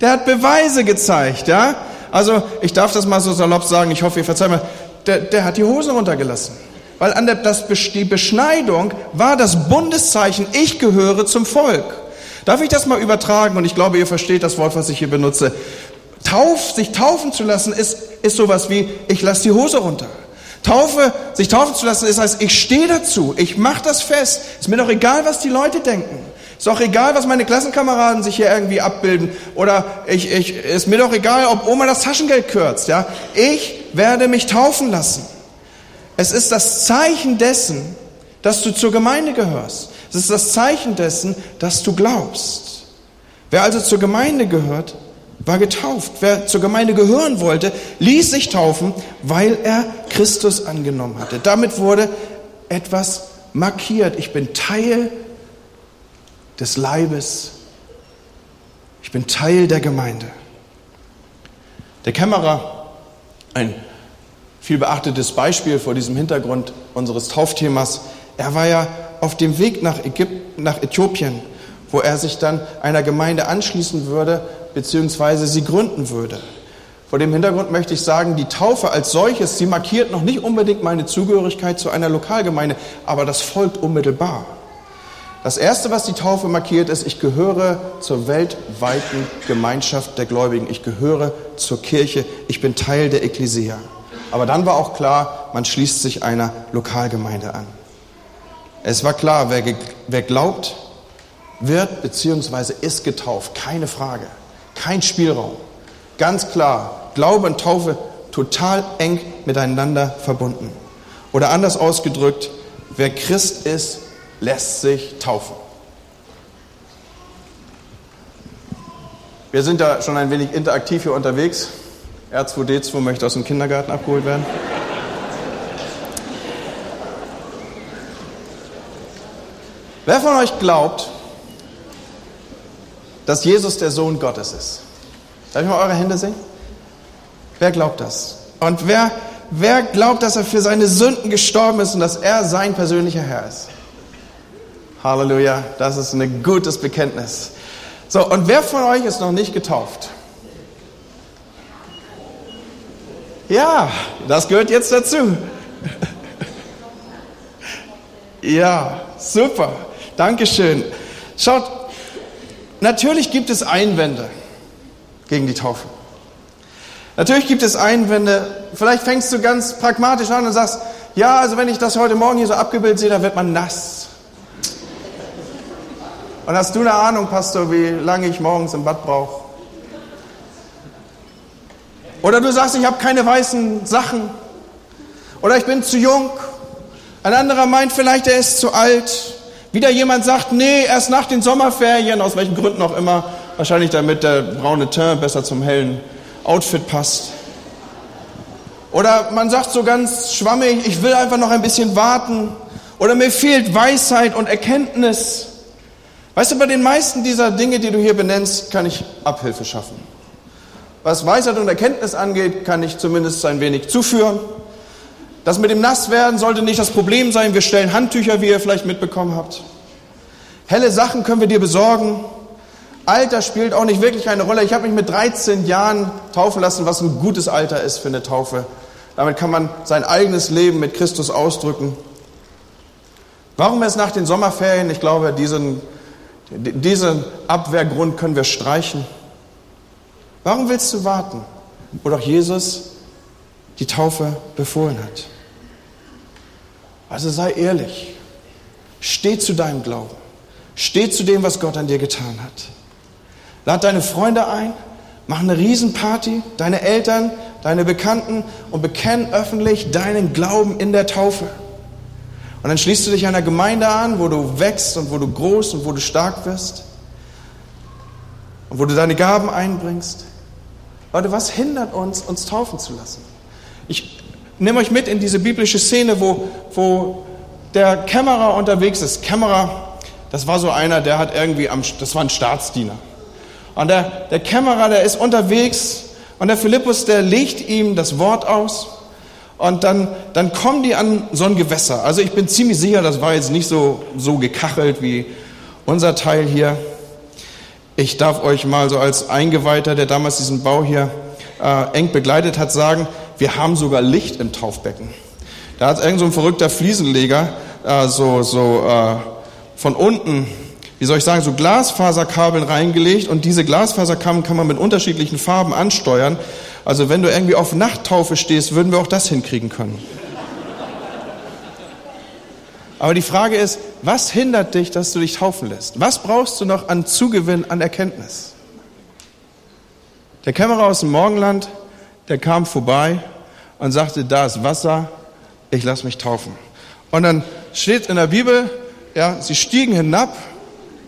Der hat Beweise gezeigt, ja? Also, ich darf das mal so salopp sagen, ich hoffe, ihr verzeiht mir, der, der hat die Hosen runtergelassen. Weil an der, das, die Beschneidung war das Bundeszeichen, ich gehöre zum Volk. Darf ich das mal übertragen? Und ich glaube, ihr versteht das Wort, was ich hier benutze. Tauf, sich taufen zu lassen, ist, ist sowas wie, ich lasse die Hose runter. Taufe, sich taufen zu lassen, ist heißt, ich stehe dazu, ich mache das fest. Ist mir doch egal, was die Leute denken. Ist auch egal, was meine Klassenkameraden sich hier irgendwie abbilden. Oder ich, ich, ist mir doch egal, ob Oma das Taschengeld kürzt. Ja? Ich werde mich taufen lassen. Es ist das Zeichen dessen, dass du zur Gemeinde gehörst. Es ist das Zeichen dessen, dass du glaubst. Wer also zur Gemeinde gehört, war getauft. Wer zur Gemeinde gehören wollte, ließ sich taufen, weil er Christus angenommen hatte. Damit wurde etwas markiert. Ich bin Teil des Leibes. Ich bin Teil der Gemeinde. Der Kämmerer, ein viel beachtetes Beispiel vor diesem Hintergrund unseres Taufthemas, er war ja auf dem Weg nach, Ägypten, nach Äthiopien, wo er sich dann einer Gemeinde anschließen würde, beziehungsweise sie gründen würde. Vor dem Hintergrund möchte ich sagen, die Taufe als solches, sie markiert noch nicht unbedingt meine Zugehörigkeit zu einer Lokalgemeinde, aber das folgt unmittelbar. Das Erste, was die Taufe markiert, ist, ich gehöre zur weltweiten Gemeinschaft der Gläubigen. Ich gehöre zur Kirche. Ich bin Teil der Ekklesia. Aber dann war auch klar, man schließt sich einer Lokalgemeinde an. Es war klar, wer, wer glaubt, wird bzw. ist getauft. Keine Frage. Kein Spielraum. Ganz klar, Glaube und Taufe total eng miteinander verbunden. Oder anders ausgedrückt, wer Christ ist, lässt sich taufen. Wir sind da schon ein wenig interaktiv hier unterwegs. R2D2 möchte aus dem Kindergarten abgeholt werden. Wer von euch glaubt, dass Jesus der Sohn Gottes ist. Darf ich mal eure Hände sehen? Wer glaubt das? Und wer, wer glaubt, dass er für seine Sünden gestorben ist und dass er sein persönlicher Herr ist? Halleluja, das ist ein gutes Bekenntnis. So, und wer von euch ist noch nicht getauft? Ja, das gehört jetzt dazu. Ja, super. Dankeschön. Schaut, Natürlich gibt es Einwände gegen die Taufe. Natürlich gibt es Einwände. Vielleicht fängst du ganz pragmatisch an und sagst, ja, also wenn ich das heute Morgen hier so abgebildet sehe, dann wird man nass. Und hast du eine Ahnung, Pastor, wie lange ich morgens im Bad brauche? Oder du sagst, ich habe keine weißen Sachen. Oder ich bin zu jung. Ein anderer meint vielleicht, er ist zu alt. Wieder jemand sagt, nee, erst nach den Sommerferien, aus welchen Gründen auch immer. Wahrscheinlich damit der braune Teint besser zum hellen Outfit passt. Oder man sagt so ganz schwammig, ich will einfach noch ein bisschen warten. Oder mir fehlt Weisheit und Erkenntnis. Weißt du, bei den meisten dieser Dinge, die du hier benennst, kann ich Abhilfe schaffen. Was Weisheit und Erkenntnis angeht, kann ich zumindest ein wenig zuführen. Das mit dem Nasswerden sollte nicht das Problem sein. Wir stellen Handtücher, wie ihr vielleicht mitbekommen habt. Helle Sachen können wir dir besorgen. Alter spielt auch nicht wirklich eine Rolle. Ich habe mich mit 13 Jahren taufen lassen, was ein gutes Alter ist für eine Taufe. Damit kann man sein eigenes Leben mit Christus ausdrücken. Warum erst nach den Sommerferien? Ich glaube, diesen, diesen Abwehrgrund können wir streichen. Warum willst du warten, wo doch Jesus die Taufe befohlen hat? Also sei ehrlich. Steh zu deinem Glauben. Steh zu dem, was Gott an dir getan hat. Lad deine Freunde ein, mach eine Riesenparty, deine Eltern, deine Bekannten und bekenn öffentlich deinen Glauben in der Taufe. Und dann schließt du dich einer Gemeinde an, wo du wächst und wo du groß und wo du stark wirst und wo du deine Gaben einbringst. Leute, was hindert uns, uns taufen zu lassen? Ich nehme euch mit in diese biblische Szene, wo, wo der Kämmerer unterwegs ist. Kämmerer, das war so einer, der hat irgendwie am, das war ein Staatsdiener. Und der, der Kämmerer, der ist unterwegs und der Philippus, der legt ihm das Wort aus. Und dann, dann kommen die an so ein Gewässer. Also ich bin ziemlich sicher, das war jetzt nicht so, so gekachelt wie unser Teil hier. Ich darf euch mal so als Eingeweihter, der damals diesen Bau hier äh, eng begleitet hat, sagen, wir haben sogar Licht im Taufbecken. Da hat irgend so ein verrückter Fliesenleger äh, so, so äh, von unten, wie soll ich sagen, so Glasfaserkabeln reingelegt und diese Glasfaserkabeln kann man mit unterschiedlichen Farben ansteuern. Also wenn du irgendwie auf Nachttaufe stehst, würden wir auch das hinkriegen können. Aber die Frage ist, was hindert dich, dass du dich taufen lässt? Was brauchst du noch an Zugewinn, an Erkenntnis? Der Kämmerer aus dem Morgenland, der kam vorbei und sagte, da ist Wasser, ich lass mich taufen. Und dann steht in der Bibel, ja, sie stiegen hinab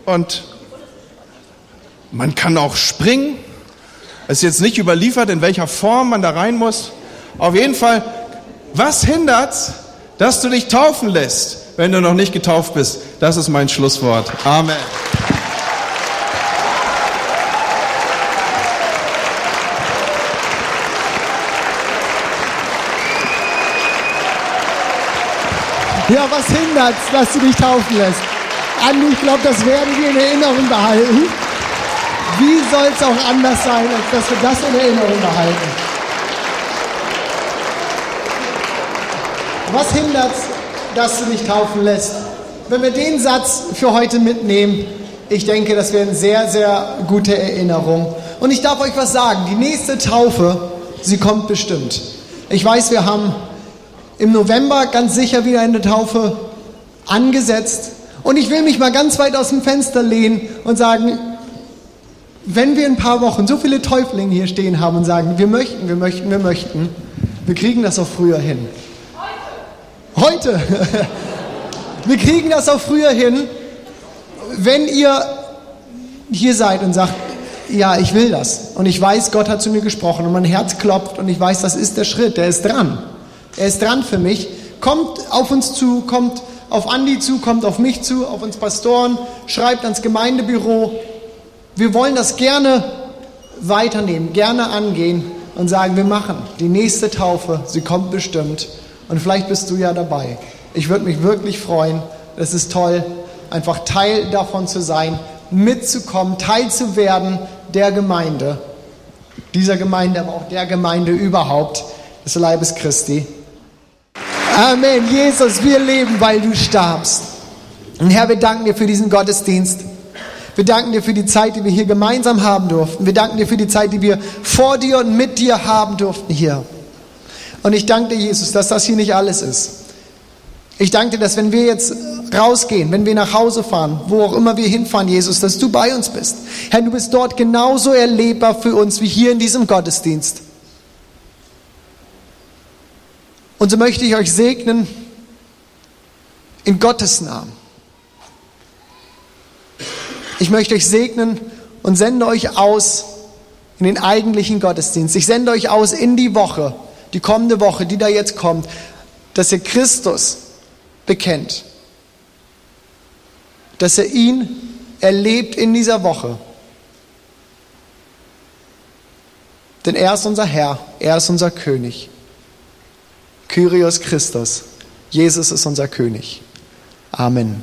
und man kann auch springen. Es ist jetzt nicht überliefert, in welcher Form man da rein muss. Auf jeden Fall, was hindert, dass du dich taufen lässt? wenn du noch nicht getauft bist. Das ist mein Schlusswort. Amen. Ja, was hindert dass du dich taufen lässt? Andi, ich glaube, das werden wir in Erinnerung behalten. Wie soll es auch anders sein, als dass wir das in Erinnerung behalten? Was hindert dass du dich taufen lässt. Wenn wir den Satz für heute mitnehmen, ich denke, das wäre eine sehr, sehr gute Erinnerung. Und ich darf euch was sagen, die nächste Taufe, sie kommt bestimmt. Ich weiß, wir haben im November ganz sicher wieder eine Taufe angesetzt. Und ich will mich mal ganz weit aus dem Fenster lehnen und sagen, wenn wir in ein paar Wochen so viele Täuflinge hier stehen haben und sagen, wir möchten, wir möchten, wir möchten, wir kriegen das auch früher hin. Heute. Wir kriegen das auch früher hin, wenn ihr hier seid und sagt, ja, ich will das. Und ich weiß, Gott hat zu mir gesprochen und mein Herz klopft und ich weiß, das ist der Schritt, der ist dran. Er ist dran für mich. Kommt auf uns zu, kommt auf Andi zu, kommt auf mich zu, auf uns Pastoren, schreibt ans Gemeindebüro. Wir wollen das gerne weiternehmen, gerne angehen und sagen, wir machen die nächste Taufe, sie kommt bestimmt. Und vielleicht bist du ja dabei. Ich würde mich wirklich freuen. Es ist toll, einfach Teil davon zu sein, mitzukommen, Teil zu werden der Gemeinde. Dieser Gemeinde, aber auch der Gemeinde überhaupt, des Leibes Christi. Amen. Jesus, wir leben, weil du starbst. Und Herr, wir danken dir für diesen Gottesdienst. Wir danken dir für die Zeit, die wir hier gemeinsam haben durften. Wir danken dir für die Zeit, die wir vor dir und mit dir haben durften hier. Und ich danke dir, Jesus, dass das hier nicht alles ist. Ich danke dir, dass wenn wir jetzt rausgehen, wenn wir nach Hause fahren, wo auch immer wir hinfahren, Jesus, dass du bei uns bist. Herr, du bist dort genauso erlebbar für uns wie hier in diesem Gottesdienst. Und so möchte ich euch segnen in Gottes Namen. Ich möchte euch segnen und sende euch aus in den eigentlichen Gottesdienst. Ich sende euch aus in die Woche, die kommende Woche, die da jetzt kommt, dass ihr Christus bekennt, dass ihr ihn erlebt in dieser Woche. Denn er ist unser Herr, er ist unser König. Kyrios Christus, Jesus ist unser König. Amen.